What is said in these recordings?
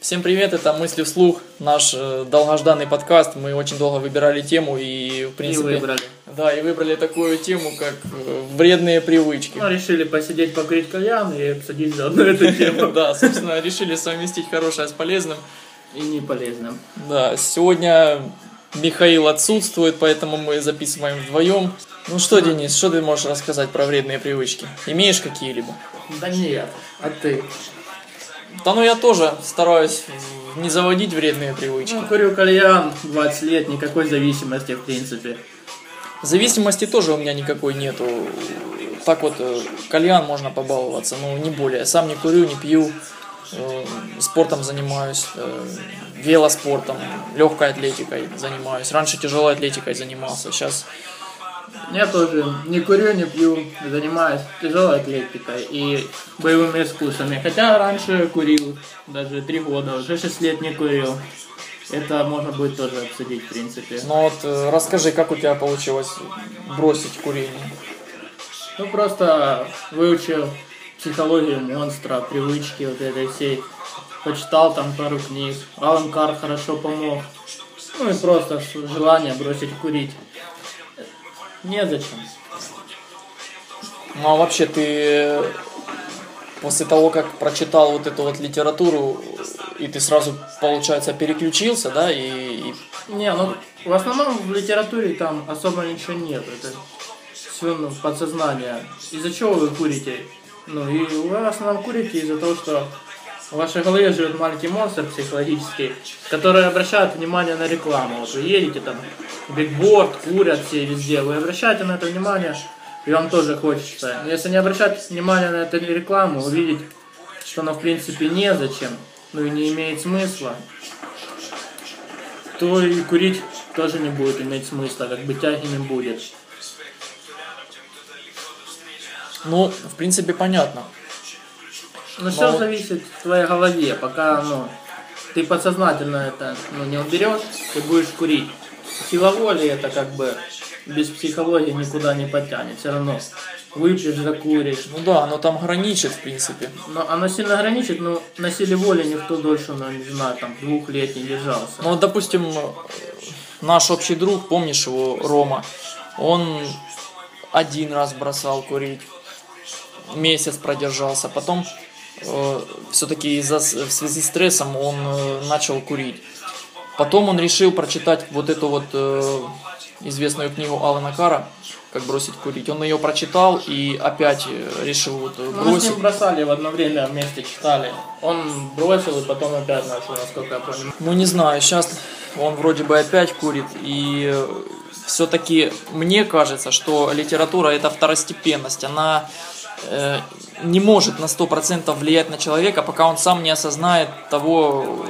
Всем привет, это «Мысли вслух», наш э, долгожданный подкаст. Мы очень долго выбирали тему и, в принципе... И выбрали. Да, и выбрали такую тему, как э, вредные привычки. Ну, решили посидеть, покурить кальян и обсудить заодно эту тему. Да, собственно, решили совместить хорошее с полезным. И не полезным. Да, сегодня Михаил отсутствует, поэтому мы записываем вдвоем. Ну что, Денис, что ты можешь рассказать про вредные привычки? Имеешь какие-либо? Да нет, а ты? Да ну я тоже стараюсь не заводить вредные привычки. Ну, курю кальян 20 лет, никакой зависимости в принципе. Зависимости тоже у меня никакой нету. Так вот, э, кальян можно побаловаться, но не более. Сам не курю, не пью, э, спортом занимаюсь, э, велоспортом, легкой атлетикой занимаюсь. Раньше тяжелой атлетикой занимался, сейчас Я тоже не курю, не пью, занимаюсь тяжелой атлетикой и боевыми искусствами. Хотя раньше курил, даже три года, уже 6 лет не курил. Это можно будет тоже обсудить, в принципе. Ну вот э, расскажи, как у тебя получилось бросить курение? Ну, просто выучил психологию монстра, привычки вот этой всей. Почитал там пару книг. Алан Кар хорошо помог. Ну и просто желание бросить курить. Незачем. Ну а вообще ты э, после того, как прочитал вот эту вот литературу, и ты сразу, получается, переключился, да, и, и Не, ну в основном в литературе там особо ничего нет. Это все ну, подсознание. Из-за чего вы курите? Ну и вы в основном курите из-за того, что в вашей голове живет маленький монстр психологический, который обращает внимание на рекламу. Вот вы едете там, бигборд, курят все везде, вы обращаете на это внимание, и вам тоже хочется. Но если не обращать внимания на эту рекламу, увидеть, что она в принципе незачем, ну и не имеет смысла, то и курить тоже не будет иметь смысла, как бы тяги не будет. ну, в принципе, понятно. Но все зависит в твоей голове, пока ну, ты подсознательно это ну, не уберешь, ты будешь курить. Сила воли это как бы без психологии никуда не потянет, все равно выпьешь, закуришь. Ну да, оно там граничит, в принципе. Но оно сильно ограничит, но на силе воли никто дольше, ну, не знаю, там, двух лет не держался. Ну, вот, допустим, наш общий друг, помнишь его, Рома, он один раз бросал курить, месяц продержался, потом все-таки из-за с- в связи с стрессом он э, начал курить. Потом он решил прочитать вот эту вот э, известную книгу Алана Кара «Как бросить курить». Он ее прочитал и опять э, решил вот э, Ну, мы с бросить. ним бросали в одно время, вместе читали. Он бросил и потом опять начал, насколько я понимаю. Ну не знаю, сейчас он вроде бы опять курит, и все-таки мне кажется, что литература это второстепенность, она э, не может на 100% влиять на человека, пока он сам не осознает того,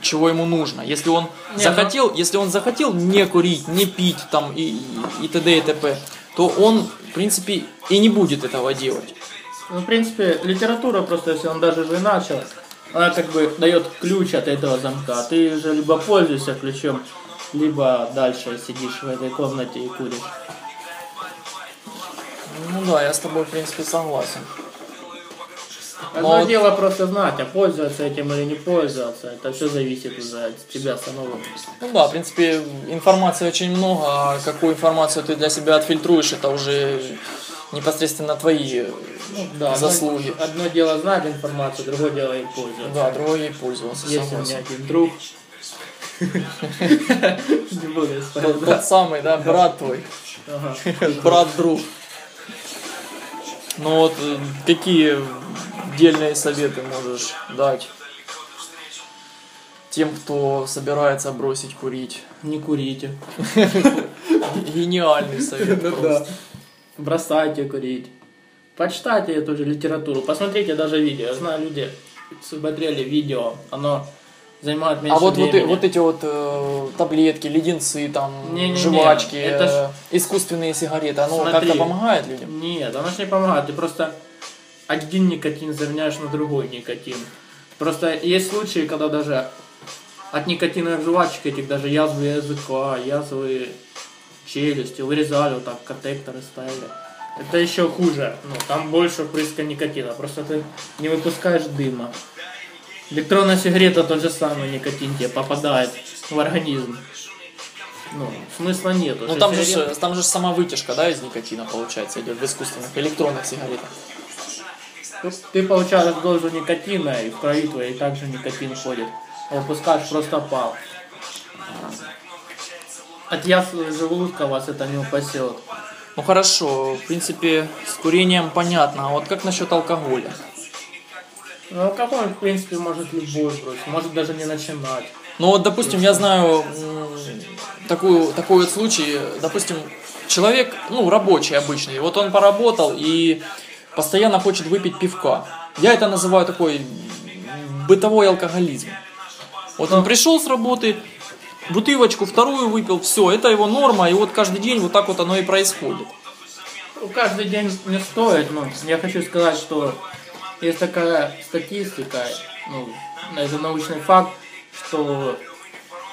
чего ему нужно. Если он Не, захотел, если он захотел не курить, не пить там и, и, т.д. и т.п., то он, в принципе, и не будет этого делать. Ну, в принципе, литература просто, если он даже же и начал, она как бы дает ключ от этого замка. а Ты же либо пользуешься ключом, либо дальше сидишь в этой комнате и куришь. Ну да, я с тобой, в принципе, согласен. Одно вот- дело просто знать, а пользоваться этим или не пользоваться, это все зависит уже от тебя самого. Ну да, в принципе, информации очень много, а какую информацию ты для себя отфильтруешь, это уже непосредственно твои Ну, да, заслуги. Одно, одно дело знать информацию, другое дело и пользоваться. Да, другой ей пользовался, Есть у меня один друг. Не буду Тот, самый, да, брат твой, брат-друг. Ну вот, э, какие дельные советы можешь дать тем, кто собирается бросить курить? Не курите. Гениальный совет Ну просто. Бросайте курить. Почитайте эту же литературу. Посмотрите даже видео. Я знаю, люди смотрели видео. Оно занимает меньше А вот, вот, времени. вот эти вот э, таблетки, леденцы, там, Не-не-не, жвачки, это ж- э, искусственные сигареты, оно как-то помогает людям? Нет, оно ж не помогает. Ты просто один никотин заменяешь на другой никотин. Просто есть случаи, когда даже от никотиновых жвачек этих даже язвы языка, язвы челюсти вырезали, вот так протекторы ставили. Это еще хуже. Ну, там больше впрыска никотина. Просто ты не выпускаешь дыма. Электронная сигарета тот же самый никотин тебе попадает в организм. Ну, смысла нету. Ну там же, ж- там же сама вытяжка, да, из никотина получается идет в искусственных электронных сигаретах. Тут Ты получаешь дозу никотина, и в крови твоей также никотин ходит. А Выпускаешь просто пал. От ясного желудка вас это не упасет. Ну хорошо, в принципе, с курением понятно. А вот как насчет алкоголя? Ну, алкоголь, в принципе, может любой бросить, может даже не начинать. Ну вот, допустим, я знаю такую, такой вот случай, допустим, человек, ну, рабочий обычный, вот он поработал и постоянно хочет выпить пивка. Я это называю такой бытовой алкоголизм. Вот он пришел с работы, бутылочку вторую выпил, все, это его норма, и вот каждый день вот так вот оно и происходит. Ну, Каждый день не стоит, но я хочу сказать, что есть такая статистика, ну, это научный факт, что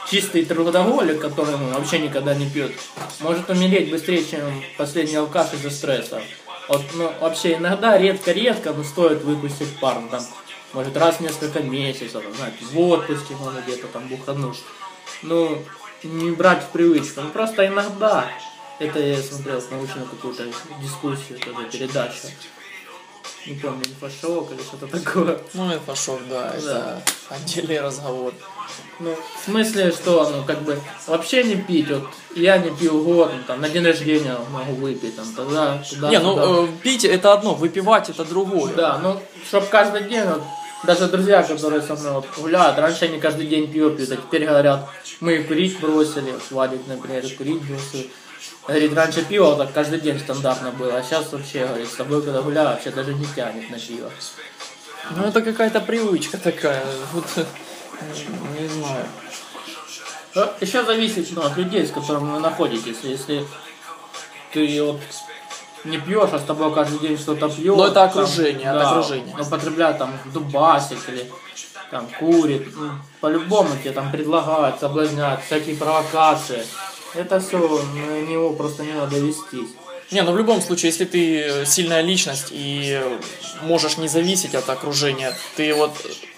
чистый трудоголик, который ну, вообще никогда не пьет, может умереть быстрее, чем последний алкаш из-за стресса. Вот, ну, вообще иногда, редко-редко, но стоит выпустить пар, там, может, раз в несколько месяцев, там, знаете, в отпуске, можно где-то там бухануть. Ну, не брать в привычку, ну, просто иногда. Это я смотрел научную какую-то дискуссию, тоже передачу. Не помню, инфошок или что-то такое. Ну, это пошел, да, это отдельный разговор. Ну, в смысле, что, ну, как бы, вообще не пить, вот, я не пью год, ну, там, на день рождения могу выпить, там, тогда, туда, Не, туда. ну, э, пить это одно, выпивать это другое. Да, ну, чтоб каждый день, вот, даже друзья, которые со мной вот, гуляют, раньше они каждый день пьют, пьют, а теперь говорят, мы курить бросили, Вадик, например, курить бросил. Говорит, раньше пиво так каждый день стандартно было, а сейчас вообще, говорит, с тобой когда гуляю, вообще даже не тянет на пиво. Ну, это какая-то привычка такая. Вот, не знаю. Еще зависит ну, от людей, с которыми вы находитесь. Если ты вот не пьешь, а с тобой каждый день что-то пьет. Ну, это окружение, это окружение. Употребляет там дубасик или там курит. ну, по-любому тебе там предлагают, соблазняют, всякие провокации. Это все, на него просто не надо вестись. Не, ну в любом случае, если ты сильная личность и можешь не зависеть от окружения, ты вот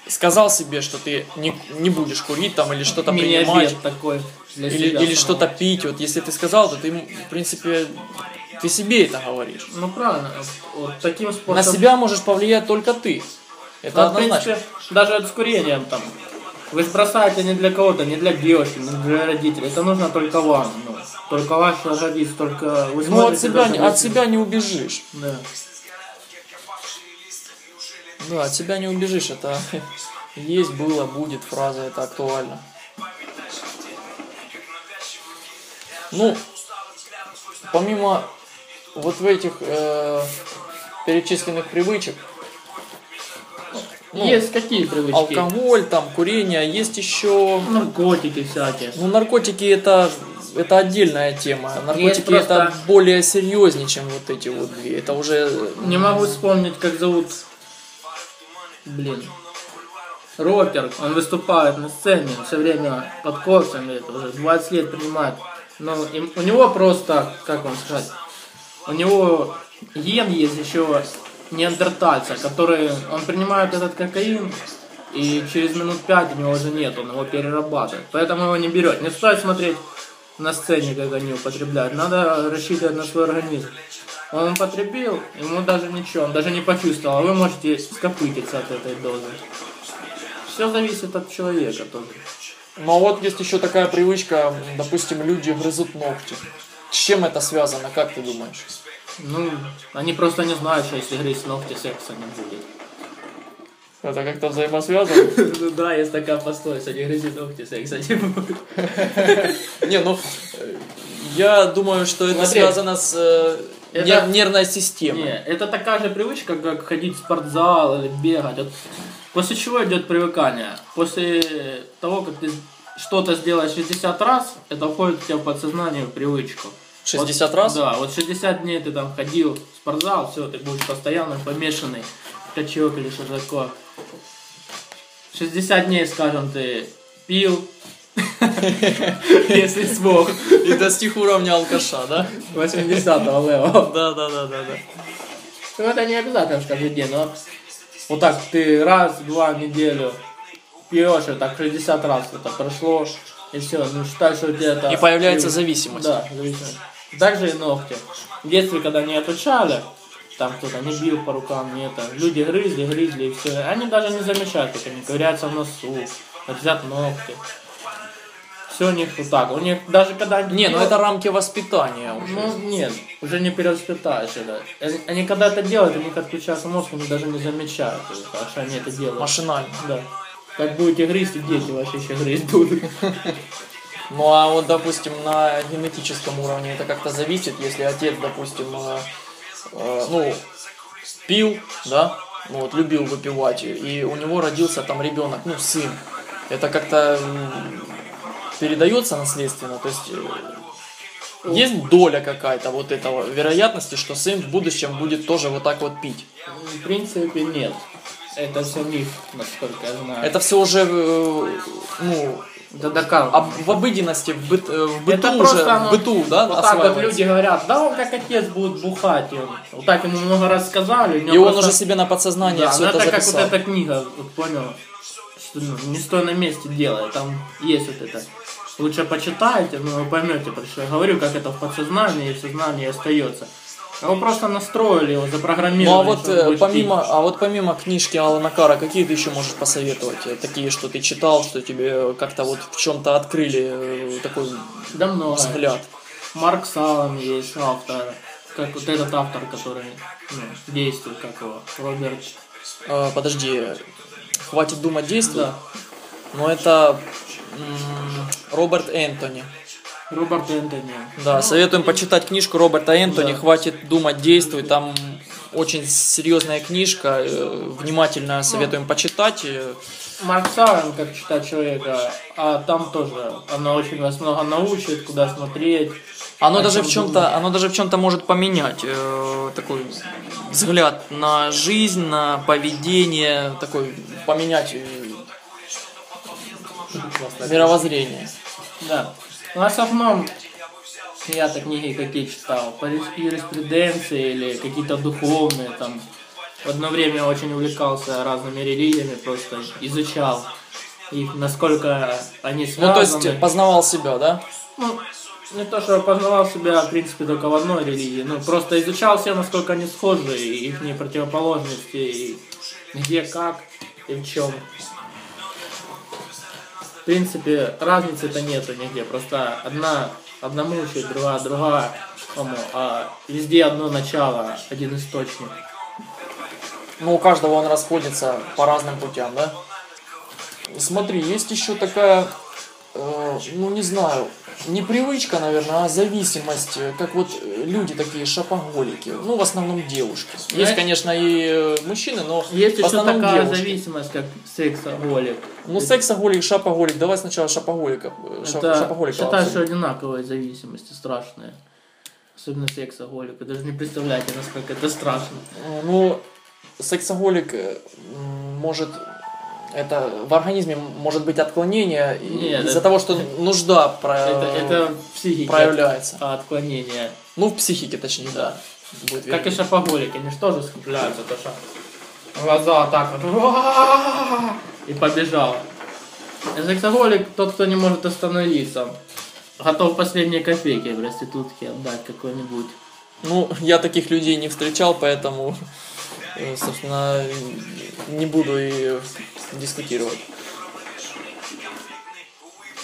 сказал себе, что ты не, не будешь курить там или что-то принимать, такой для или, или что-то пить, вот если ты сказал, то ты, в принципе, ты себе это говоришь. Ну правильно, вот таким На способом. себя можешь повлиять только ты. Это Ну, в однозначно. принципе, даже вот с курением там. Вы же бросаете не для кого-то, не для девушки, не для родителей. Это нужно только вам. Ну, только ваш организм, только вы Ну, от себя, не- на от себя не убежишь. Да. Да, от себя не убежишь. Это есть, было, будет фраза, это актуально. Ну, помимо вот в этих э, перечисленных привычек, ну, Есть какие привычки? алкоголь, там, курение, есть еще... Наркотики всякие. Ну, наркотики это, это отдельная тема. Наркотики просто- это более серьезнее, чем вот эти вот две. Это уже... Не могу вспомнить, как зовут. Блин. Рокер, он выступает на сцене, все время под коксами, это уже 20 лет принимает. Но у него просто, как вам сказать, у него ген есть еще неандертальца, который, он принимает этот кокаин, и через минут пять у него уже нет, он его перерабатывает. Поэтому его не берет. Не стоит смотреть на сцене, как они употребляют. Надо рассчитывать на свой организм. Он употребил, ему даже ничего, он даже не почувствовал, а вы можете скопытиться от этой дозы. Все зависит от человека тоже. Ну а вот есть еще такая привычка, допустим, люди грызут ногти. С чем это связано, как ты думаешь? Ну, они просто не знают, что если грызть ногти, секса не будет. Это как-то взаимосвязано? Ну да, есть такая пословица, не грызи ногти, секса не будет. Не, ну, я думаю, что это связано с э, Это- нервной системой. Не, это такая же привычка, как ходить в спортзал или бегать. Вот после чего идет привыкание? После того, как ты что-то сделаешь 60 раз, это входит у тебя в подсознание, в привычку. 60 Вот, раз? Да, вот 60 дней ты там ходил в спортзал, все, ты будешь постоянно помешанный, качок или такое. 60 дней, скажем, ты пил, если смог, И достиг уровня алкаша, да? 80-го левела. Да, да, да, да, да. Ну, это не обязательно каждый день, но вот так ты раз, два в неделю пьешь, и так 60 раз это прошло, и все, ну считай, что у тебя это... И появляется зависимость. Да, зависимость. Также и ногти. В детстве, когда не отучали, там кто-то не бил по рукам, не это, люди грызли, грызли, и все. Они даже не замечают, как они ковыряются в носу, отрезят ногти. Все у них вот так. У них даже когда они Не, ну это рамки воспитания уже. ну, нет, уже не перевоспитаешь это. Они, когда это делают, у них отключается мозг, они даже не замечают, это, что они это делают. Машинально. Да. Как будете грызть, и дети ваши еще грызть будут. Ну а вот, допустим, на генетическом уровне это как-то зависит, если отец, допустим, э, э, ну, пил, да, ну, вот, любил выпивать, и у него родился там ребенок, ну, сын. Это как-то передается наследственно, то есть э, есть доля какая-то вот этого вероятности, что сын в будущем будет тоже вот так вот пить. В принципе, нет. Это все миф, насколько я знаю. Это все уже, э, ну, да доказано. об- в обыденности, в, быт- э, в быту Это уже, просто, в ну, быту, да, Вот так вот осваивается. люди говорят, да он как отец будет бухать. И он, вот так ему много раз сказали. И он просто- уже себе на подсознание Да, все ну это это как вот эта книга, вот понял, что ну, не стой на месте делай, там есть вот это. Лучше почитайте, но вы поймете, про что я говорю, как это в подсознании и в сознании остается. Его просто настроили, его запрограммировали. Ну а вот э, помимо, а вот помимо книжки Алана Кара, какие ты еще можешь посоветовать? Э, Такие, что ты читал, что тебе как-то вот в чем-то открыли э, такой. Да много. взгляд. Марк Салом есть автор, как вот этот автор, который ну, действует, как его, Роберт. Э, подожди, хватит думать, действуй. Да. Но это м, Роберт Энтони. Роберт Энтони. Да, советуем почитать книжку Роберта Энтони. Да. Хватит думать, действуй. Там очень серьезная книжка. э, Внимательно советуем почитать. э. Марк Савин, как читать человека, а там тоже она очень вас много научит, куда смотреть. Оно даже в чем-то, оно даже в чем-то может поменять э, такой взгляд на жизнь, на поведение, такой поменять э, мировоззрение. Да. Ну, в основном я-то книги какие читал, по юрис- юриспруденции или какие-то духовные там. В одно время очень увлекался разными религиями, просто изучал их, насколько они связаны. Ну то есть познавал себя, да? Ну, не то, что познавал себя, в принципе, только в одной религии. Ну, просто изучал все, насколько они схожи, и их противоположности, и где, как, и в чем. В принципе, разницы-то нету нигде. Просто одна одному учит, другая другая. А везде одно начало, один источник. Ну, у каждого он расходится по разным путям, да? Смотри, есть еще такая, э, ну не знаю, не привычка, наверное, а зависимость, э, как вот э, люди такие шопоголики, ну в основном девушки. Есть, Знаешь- конечно, и э, мужчины, но Есть в еще основном такая девушки. зависимость, как сексоголик. Ну сексоголик, шопоголик, давай сначала шопоголика, э, шоп- Это, шопоголика считаю, что одинаковые зависимости, страшные. Особенно сексоголик. Вы даже не представляете, насколько это страшно. Ну, сексоголик может это в организме может быть отклонение из-за того, что нужда про- Это, это психика. проявляется. а, Отклонение. Ну, в психике, точнее, да. Будет Как и видно. шопоголики, они же тоже скупляются, то что глаза так вот и побежал. Сексоголик тот, кто не может остановиться. Готов последние копейки проститутке отдать какой-нибудь. Ну, я таких людей не встречал, поэтому, собственно, не буду и дискутировать.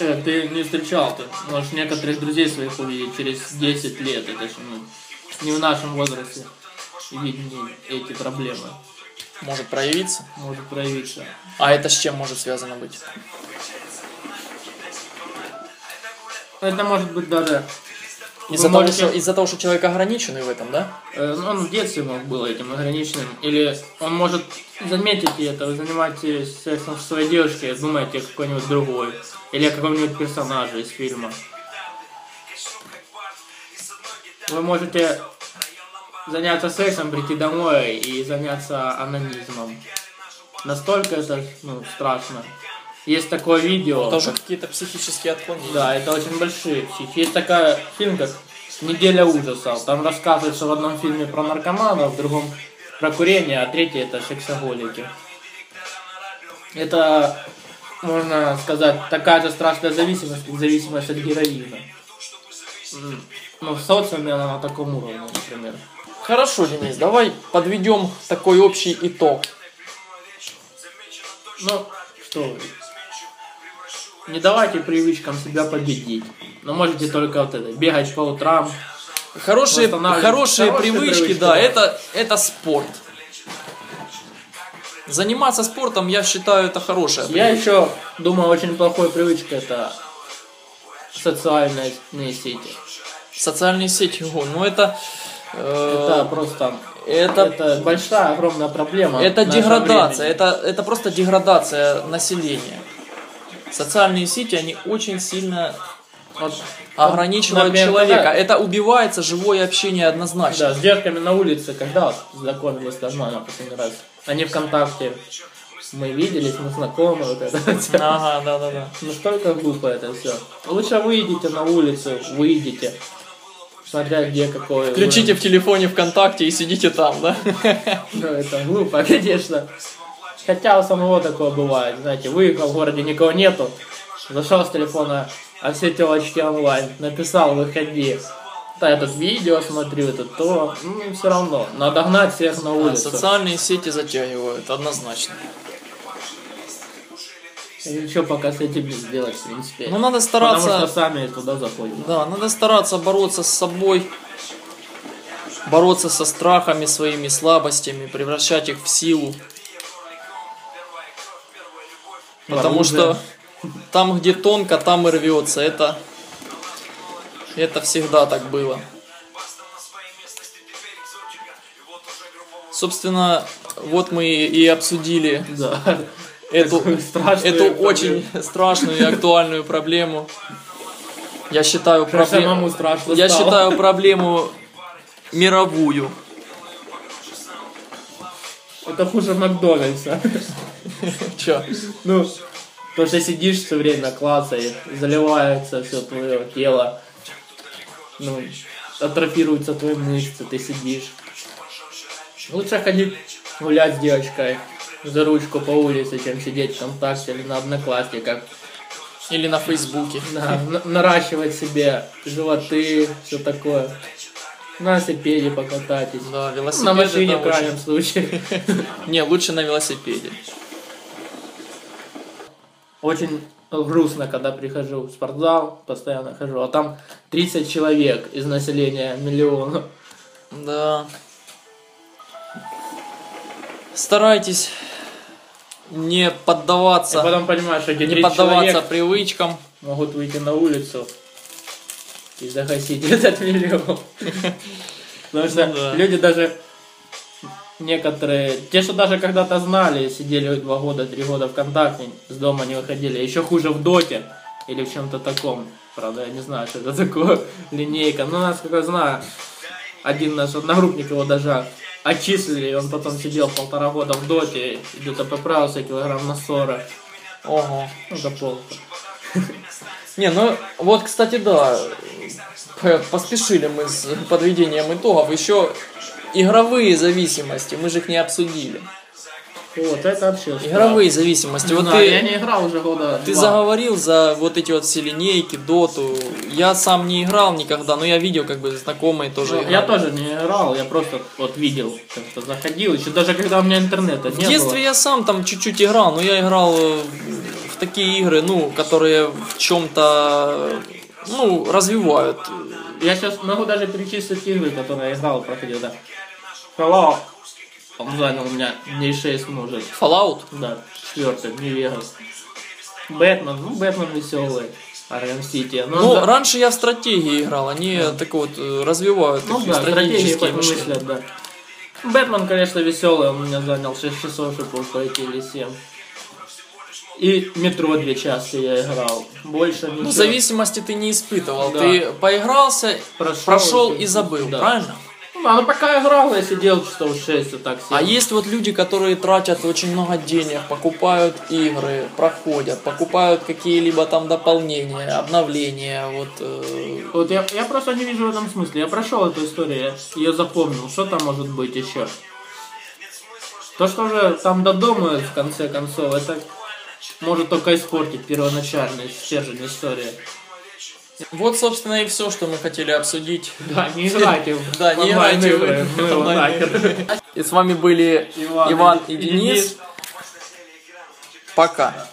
Э, ты не встречал, ты можешь некоторых друзей своих увидеть через 10 лет. Это же ну, не в нашем возрасте видны эти проблемы. Может проявиться. Может проявиться. А это с чем может связано быть? Это может быть даже... Из-за того, можете- что, из-за того, что человек ограниченный в этом, да? Э, Он в детстве мог был этим ограниченным. Или он может заметить это, вы занимаетесь сексом со своей девушкой, думаете о какой-нибудь другой. Или о каком-нибудь персонаже из фильма. Вы можете заняться сексом, прийти домой и заняться анонизмом. Настолько это ну, страшно. Есть такое видео. Это уже какие-то психические отклонения. Да, это очень большие психи. Есть такая фильм, как «Неделя ужасов». Там рассказывается в одном фильме про наркоманов, в другом про курение, а третий это сексоголики. Это можно сказать, такая же страшная зависимость, как зависимость от героина. Ну, в социуме она на таком уровне, например. Хорошо, Денис, давай подведем такой общий итог. Ну, что. Не давайте привычкам себя победить. Но можете только вот это, бегать по утрам. Хорошие, хорошие Хорошие привычки, привычки, да, да. это, это спорт. Заниматься спортом, я считаю, это хорошая Я еще думаю, очень плохой привычкой это социальные сети. Социальные сети, ого, ну это... э, Это просто... это, Это большая, огромная проблема. это деградация, это, это просто деградация населения. Социальные сети, они очень сильно ограничивают например, человека. когда- Это убивается живое общение однозначно. Да, с девушками на улице, когда знакомились нормально последний раз? Они ВКонтакте. Мы виделись, мы знакомы, вот это. Ага, да, да, да. Настолько глупо это все. Лучше выйдите на улицу, выйдите. Смотря где какой. Включите в телефоне ВКонтакте и сидите там, да? уровень. Ну, это глупо, конечно. Хотя у самого такое бывает, знаете, выехал в городе, никого нету, зашел с телефона, а все телочки онлайн, написал, выходи. Да, я тут видео смотрю, это то, ну, все равно, надо гнать всех на улицу. Социальные сети затягивают, однозначно. И что пока с этим сделать, в принципе. Ну, надо Потому стараться... что сами туда заходим. Да, надо стараться бороться с собой, бороться со страхами, своими слабостями, превращать их в силу. Потому Оружие. что там, где тонко, там и рвется. Это, это всегда так было. Собственно, вот мы и обсудили Да. эту, страшную эту проблему. очень страшную и актуальную проблему. Я считаю проблему. Я стало. считаю проблему мировую. Это хуже Макдональдса. Чё? Ну, то, что сидишь все время, клацает, заливается все твое тело. Ну, атрофируются твои мышцы, ты сидишь. Лучше ходить гулять с девочкой за ручку по улице, чем сидеть ВКонтакте или на одноклассниках. Или на Фейсбуке. Да, на- наращивать себе животы, все такое. На велосипеде покатайтесь. Да, велосипед На машине в крайнем случае. Не, лучше на велосипеде. Очень грустно, когда прихожу в спортзал, постоянно хожу, а там 30 человек из населения миллиона. Да. Старайтесь не И поддаваться, потом понимаешь, что не 30 поддаваться привычкам. могут выйти на улицу и загасить этот миллион. Потому что Ну люди даже некоторые, те, что даже когда-то знали, сидели два года, три года ВКонтакте, с дома не выходили, еще хуже в доте или в чем-то таком. Правда, я не знаю, что это такое, линейка. Но насколько я знаю, один наш одногруппник его даже отчислили, он потом сидел полтора года в доте, где-то поправился килограмм на 40. Ого. Ну, это плохо. Не, ну вот, кстати, да, поспешили мы с подведением итогов. Еще игровые зависимости, мы же их не обсудили. Вот, это вообще Игровые зависимости. Вот Да, я ты, не играл уже года ты два. заговорил за вот эти вот все линейки, доту. Я сам не играл никогда, но я видел, как бы знакомые тоже Ну, играли. я тоже не играл, я просто вот видел, как-то заходил, еще даже когда у меня интернета В не детстве я сам там чуть-чуть играл, но я играл э, в такие игры, ну, которые в чем-то, ну, развивают. Я сейчас могу даже перечислить игры, которые я играл, проходил, да. Fallout, он занял у меня дней 6 может. Fallout? Да, четвертый, New Vegas. Бэтмен, ну Бэтмен веселый. Арkham Сити. Ну, Ну, да, раньше я в стратегии играл, они так вот э, развивают ну такие да, стратегические мыслят, да. Бэтмен, конечно, веселый, он у меня занял 6 часов, чтобы пройти или 7. И метро две части я играл. Больше ничего. Ну, зависимости ты не испытывал. Да. Ты поигрался, Прошел, прошел, и- забыл, да. правильно? Ну, ну пока я играл, я сидел часов 6, вот так А сидел. есть вот люди, которые тратят очень много денег, покупают игры, проходят, покупают какие-либо там дополнения, обновления, вот. э, Вот я, я просто не вижу в этом смысла. Я прошел эту историю, я ее запомнил. Что там может быть еще? То, что уже там додумают в конце концов, это может только испортить первоначальный стержень истории. Вот, собственно, и все, что мы хотели обсудить. Да, не играйте в Да, не играйте в. И с вами были Иван и Денис. Пока.